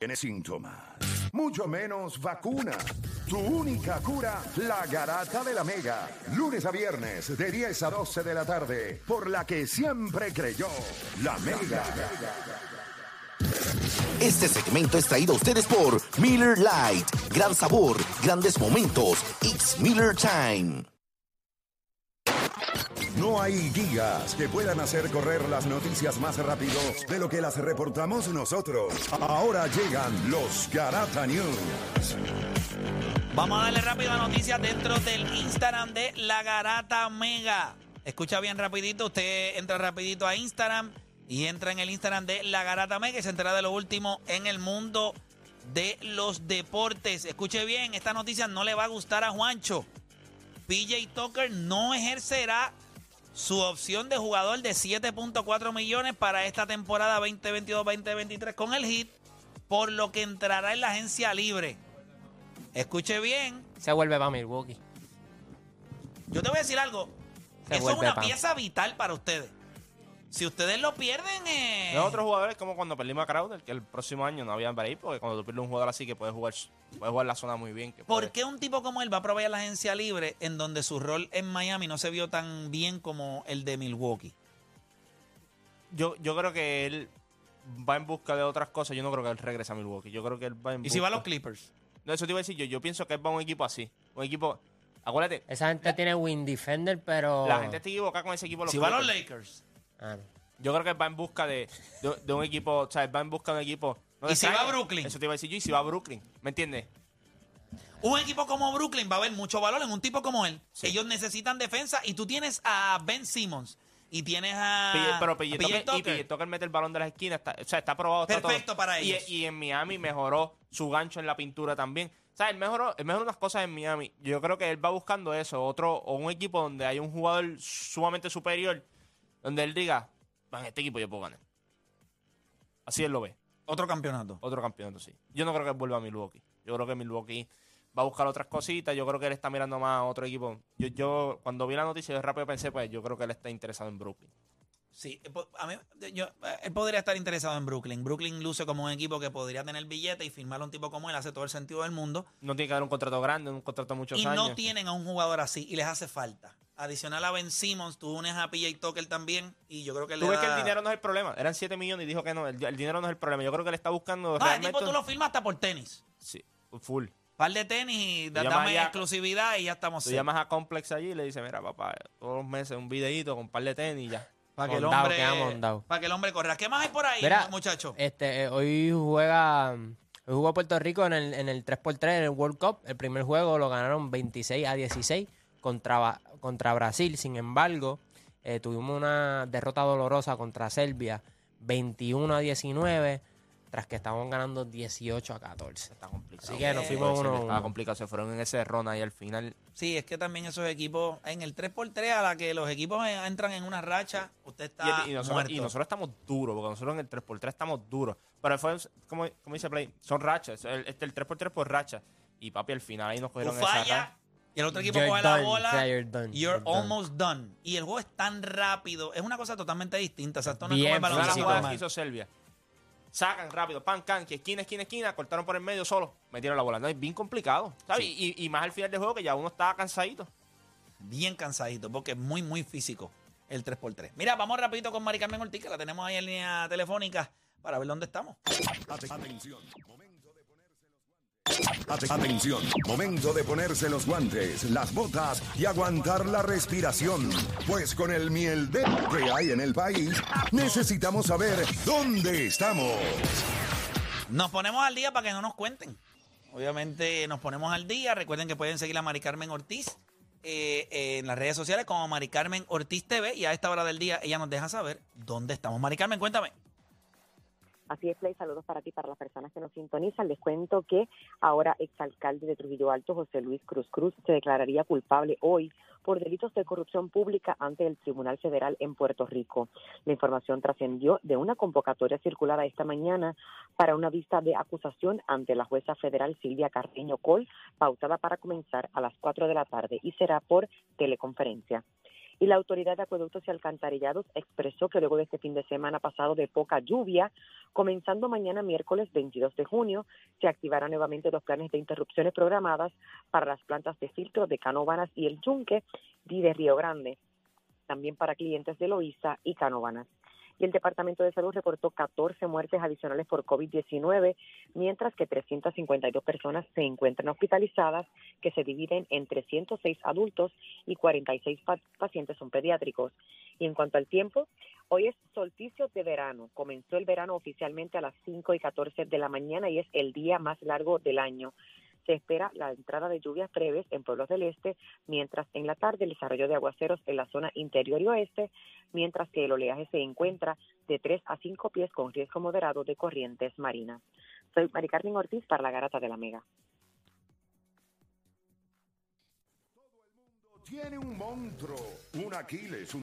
Tiene síntomas, mucho menos vacuna. Tu única cura, la garata de la mega. Lunes a viernes, de 10 a 12 de la tarde, por la que siempre creyó, la mega. Este segmento es traído a ustedes por Miller Lite. Gran sabor, grandes momentos. It's Miller Time. No hay guías que puedan hacer correr las noticias más rápido de lo que las reportamos nosotros. Ahora llegan los Garata News. Vamos a darle rápido a noticias dentro del Instagram de La Garata Mega. Escucha bien rapidito, usted entra rapidito a Instagram y entra en el Instagram de La Garata Mega y se entera de lo último en el mundo de los deportes. Escuche bien, esta noticia no le va a gustar a Juancho. PJ Tucker no ejercerá su opción de jugador de 7.4 millones para esta temporada 2022-2023 con el Heat, por lo que entrará en la agencia libre. Escuche bien, Se vuelve para Milwaukee. yo te voy a decir algo. Se Eso es una pan. pieza vital para ustedes. Si ustedes lo pierden, eh, Los otros jugadores, como cuando perdimos a Crowder, que el próximo año no habían break, porque cuando tú pierdes un jugador así que puede jugar, puede jugar la zona muy bien. Que ¿por puede- qué un tipo como él va a proveer la agencia libre en donde su rol en Miami no se vio tan bien como el de Milwaukee? yo, yo creo que él va en busca de otras cosas. Yo no creo que él regrese a Milwaukee. Yo creo que él va en ¿Y si va a los busca- Clippers? No, eso te iba a decir yo. Yo pienso que él va a un equipo así. Un equipo. Acuérdate, Esa gente tiene win defender, pero. la gente está equivocada con ese equipo. Los Si va a los. Lakers. Ah, no. Yo creo que va en busca de, de, de un equipo. O sea, va en busca de un equipo. no ¿Y si va a. Brooklyn? Eso te iba a decir yo. Y si va a Brooklyn. ¿Me entiendes? Un equipo como Brooklyn va a haber mucho valor en un tipo como él. Sí. Ellos necesitan defensa y tú tienes a Ben Simmons y tienes a. Pero a PJ PJ Tucker, y Tucker. PJ Tucker mete el balón de las esquinas. Está, o sea, está probado. está Perfecto todo. para Y- ellos. Y, en Miami mejoró su gancho en la pintura también. O sea, él mejoró, él mejoró unas cosas en Miami. Yo creo que él va buscando eso. Otro, o un equipo donde hay un jugador sumamente superior. Donde él diga, "Va, en este equipo yo puedo ganar. Así él lo ve. Otro campeonato. Otro campeonato, sí. Yo no creo que vuelva a Milwaukee. Yo creo que Milwaukee va a buscar otras cositas. Yo creo que él está mirando más a otro equipo. Yo, yo cuando vi la noticia, yo rápido pensé, pues yo creo que él está interesado en Brooklyn. Sí, eh, a mí, yo, eh, él podría estar interesado en Brooklyn. Brooklyn luce como un equipo que podría tener billete y firmar a un tipo como él hace todo el sentido del mundo. No tiene que haber un contrato grande, un contrato de muchos y años. no tienen a un jugador así y les hace falta. Adicional a Ben Simmons, tú unes a PJ Tucker también y yo creo que Tú le ves que da- el dinero no es el problema. Eran 7 millones y dijo que no. El, el dinero no es el problema. Yo creo que él está buscando No, el tipo tú lo firmas hasta por tenis. Sí, full. Par de tenis y da- dame exclusividad y ya estamos Tú llamas a Complex allí y le dices, mira, papá, todos los meses un videito con un par de tenis y ya. Para que el hombre para que el hombre corra. ¿Qué más hay por ahí, Mira, muchacho? Este, eh, hoy juega. Hoy jugó Puerto Rico en el, en el 3x3 en el World Cup. El primer juego lo ganaron 26 a 16 contra, contra Brasil. Sin embargo, eh, tuvimos una derrota dolorosa contra Serbia 21 a 19, tras que estábamos ganando 18 a 14. Está complicado. Así que nos fuimos uno. Estaba complicado. Se fueron en ese ron ahí al final. Sí, es que también esos equipos, en el 3x3, a la que los equipos entran en una racha, usted está Y, y nosotros, muerto. y nosotros estamos duros, porque nosotros en el 3x3 estamos duros. Pero fue, como, como dice Play, son rachas. El, este, el 3x3 por racha. Y papi, al final ahí nos cogieron esa racha. Y el otro equipo You're coge la bola. sea, you're done, You're you're done. almost done. Y el juego es tan rápido. Es una cosa totalmente distinta. O sea, esto no es Bien, como el las baloncito. jugadas que hizo Serbia. Sacan rápido, pan, can, que esquina, esquina, esquina, cortaron por el medio solo, metieron la bola. No, es bien complicado, ¿sabes? Y, y más al final del juego que ya uno estaba cansadito. Bien cansadito, porque es muy, muy físico el 3x3. Mira, vamos rapidito con Mari Carmen Ortiz, que la tenemos ahí en línea telefónica para ver dónde estamos. Atención. Momento de ponerse los guantes. Atención. Momento de ponerse los guantes, las botas y aguantar la respiración. Pues con el miel de que hay en el país, necesitamos saber dónde estamos. Nos ponemos al día para que no nos cuenten. Obviamente nos ponemos al día. Recuerden que pueden seguir a Mari Carmen Ortiz eh, en las redes sociales como Mari Carmen Ortiz TV y a esta hora del día ella nos deja saber dónde estamos. Mari Carmen, cuéntame. Así es, Play, saludos para ti, para las personas que nos sintonizan. Les cuento que ahora exalcalde de Trujillo Alto, José Luis Cruz Cruz, se declararía culpable hoy por delitos de corrupción pública ante el Tribunal Federal en Puerto Rico. La información trascendió de una convocatoria circulada esta mañana para una vista de acusación ante la jueza federal Silvia Carreño Col, pautada para comenzar a las 4 de la tarde y será por teleconferencia. Y la Autoridad de Acueductos y Alcantarillados expresó que luego de este fin de semana pasado de poca lluvia, comenzando mañana miércoles 22 de junio, se activarán nuevamente los planes de interrupciones programadas para las plantas de filtro de Canóvanas y el Yunque y de Río Grande, también para clientes de Loíza y Canóvanas y el Departamento de Salud reportó 14 muertes adicionales por COVID-19, mientras que 352 personas se encuentran hospitalizadas, que se dividen en 306 adultos y 46 pacientes son pediátricos. Y en cuanto al tiempo, hoy es solsticio de verano. Comenzó el verano oficialmente a las 5 y 14 de la mañana y es el día más largo del año se espera la entrada de lluvias breves en pueblos del este, mientras en la tarde el desarrollo de aguaceros en la zona interior y oeste, mientras que el oleaje se encuentra de 3 a 5 pies con riesgo moderado de corrientes marinas. Soy Mari Carmen Ortiz para la Garata de la Mega. Tiene un monstruo, un Aquiles,